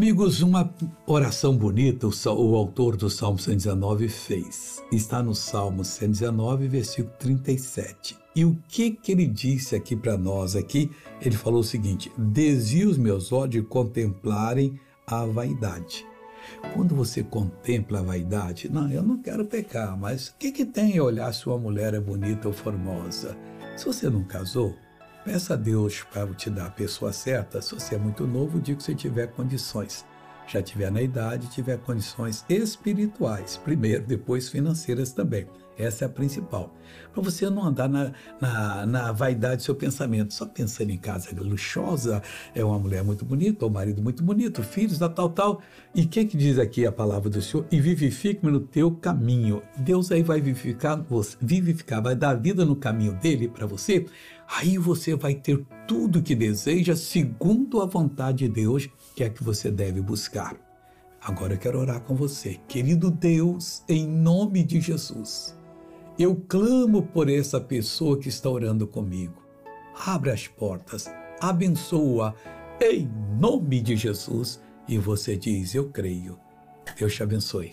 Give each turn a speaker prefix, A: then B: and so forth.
A: Amigos, uma oração bonita o, autor do Salmo 119 fez. Está no Salmo 119, versículo 37. E o que que ele disse aqui para nós aqui? Ele falou o seguinte: "Desvie os meus olhos de contemplarem a vaidade". Quando você contempla a vaidade, não, eu não quero pecar, mas o que que tem olhar se uma mulher é bonita ou formosa? Se você não casou, Peça a Deus para te dar a pessoa certa. Se você é muito novo, digo que você tiver condições. Já tiver na idade, tiver condições espirituais, primeiro, depois financeiras também. Essa é a principal. Para você não andar na, na, na, vaidade do seu pensamento, só pensando em casa luxuosa, é uma mulher muito bonita, ou marido muito bonito, filhos, da tal, tal. E o que, que diz aqui a palavra do Senhor? E vivifique-me no teu caminho. Deus aí vai vivificar, vivificar, vai dar vida no caminho dele para você. Aí você vai ter tudo que deseja, segundo a vontade de Deus, que é que você deve buscar. Agora eu quero orar com você. Querido Deus, em nome de Jesus. Eu clamo por essa pessoa que está orando comigo. Abre as portas, abençoa em nome de Jesus. E você diz: Eu creio. Deus te abençoe.